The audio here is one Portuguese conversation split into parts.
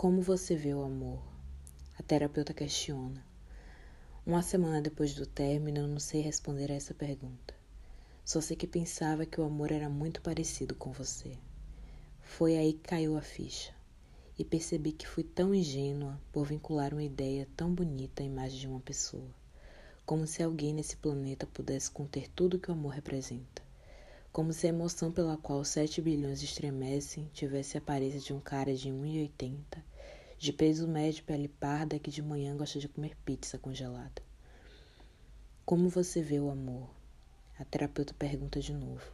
Como você vê o amor? A terapeuta questiona. Uma semana depois do término, eu não sei responder a essa pergunta. Só sei que pensava que o amor era muito parecido com você. Foi aí que caiu a ficha. E percebi que fui tão ingênua por vincular uma ideia tão bonita à imagem de uma pessoa. Como se alguém nesse planeta pudesse conter tudo que o amor representa. Como se a emoção pela qual sete bilhões estremecem tivesse a aparência de um cara de 1,80 de peso médio, pele parda, que de manhã gosta de comer pizza congelada. Como você vê o amor? A terapeuta pergunta de novo,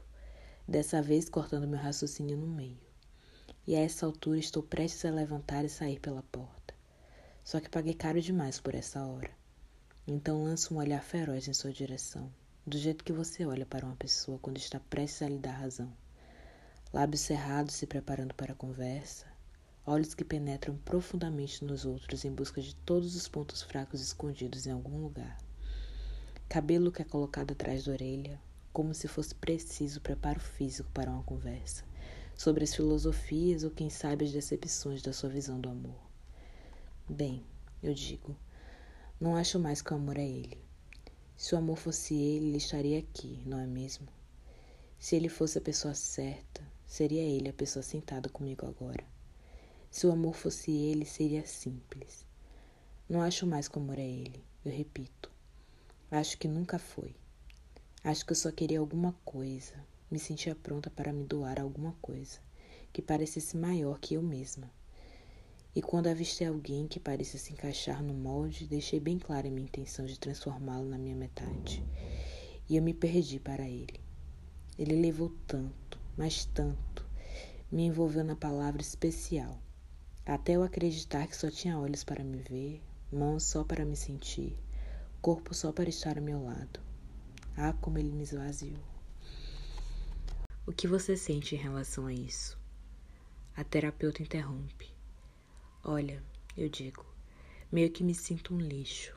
dessa vez cortando meu raciocínio no meio. E a essa altura estou prestes a levantar e sair pela porta. Só que paguei caro demais por essa hora. Então lanço um olhar feroz em sua direção, do jeito que você olha para uma pessoa quando está prestes a lhe dar razão. Lábios cerrados se preparando para a conversa, olhos que penetram profundamente nos outros em busca de todos os pontos fracos escondidos em algum lugar. Cabelo que é colocado atrás da orelha, como se fosse preciso preparo físico para uma conversa sobre as filosofias ou quem sabe as decepções da sua visão do amor. Bem, eu digo, não acho mais que o amor é ele. Se o amor fosse ele, ele estaria aqui, não é mesmo? Se ele fosse a pessoa certa, seria ele a pessoa sentada comigo agora. Se o amor fosse ele, seria simples. Não acho mais que o amor é ele, eu repito. Acho que nunca foi. Acho que eu só queria alguma coisa, me sentia pronta para me doar alguma coisa que parecesse maior que eu mesma. E quando avistei alguém que parecia se encaixar no molde, deixei bem clara a minha intenção de transformá-lo na minha metade. E eu me perdi para ele. Ele levou tanto, mas tanto, me envolveu na palavra especial até eu acreditar que só tinha olhos para me ver, mãos só para me sentir, corpo só para estar ao meu lado. Ah, como ele me esvaziou. O que você sente em relação a isso? A terapeuta interrompe. Olha, eu digo, meio que me sinto um lixo.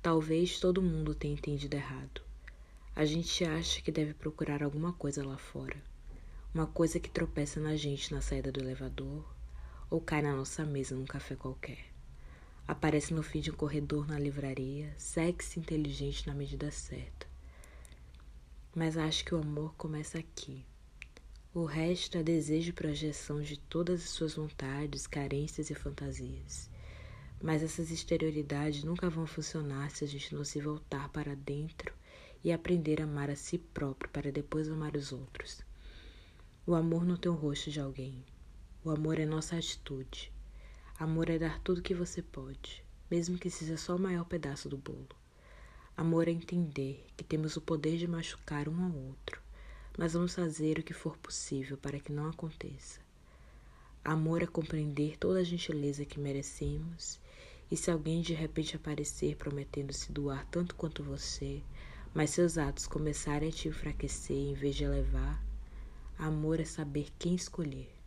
Talvez todo mundo tenha entendido errado. A gente acha que deve procurar alguma coisa lá fora. Uma coisa que tropeça na gente na saída do elevador, ou cai na nossa mesa num café qualquer. Aparece no fim de um corredor na livraria, sexy inteligente na medida certa. Mas acho que o amor começa aqui. O resto é desejo e projeção de todas as suas vontades, carências e fantasias. Mas essas exterioridades nunca vão funcionar se a gente não se voltar para dentro e aprender a amar a si próprio para depois amar os outros. O amor não tem o rosto de alguém, o amor é nossa atitude. Amor é dar tudo que você pode, mesmo que seja só o maior pedaço do bolo. Amor é entender que temos o poder de machucar um ao outro, mas vamos fazer o que for possível para que não aconteça. Amor é compreender toda a gentileza que merecemos, e se alguém de repente aparecer prometendo se doar tanto quanto você, mas seus atos começarem a te enfraquecer em vez de elevar, amor é saber quem escolher.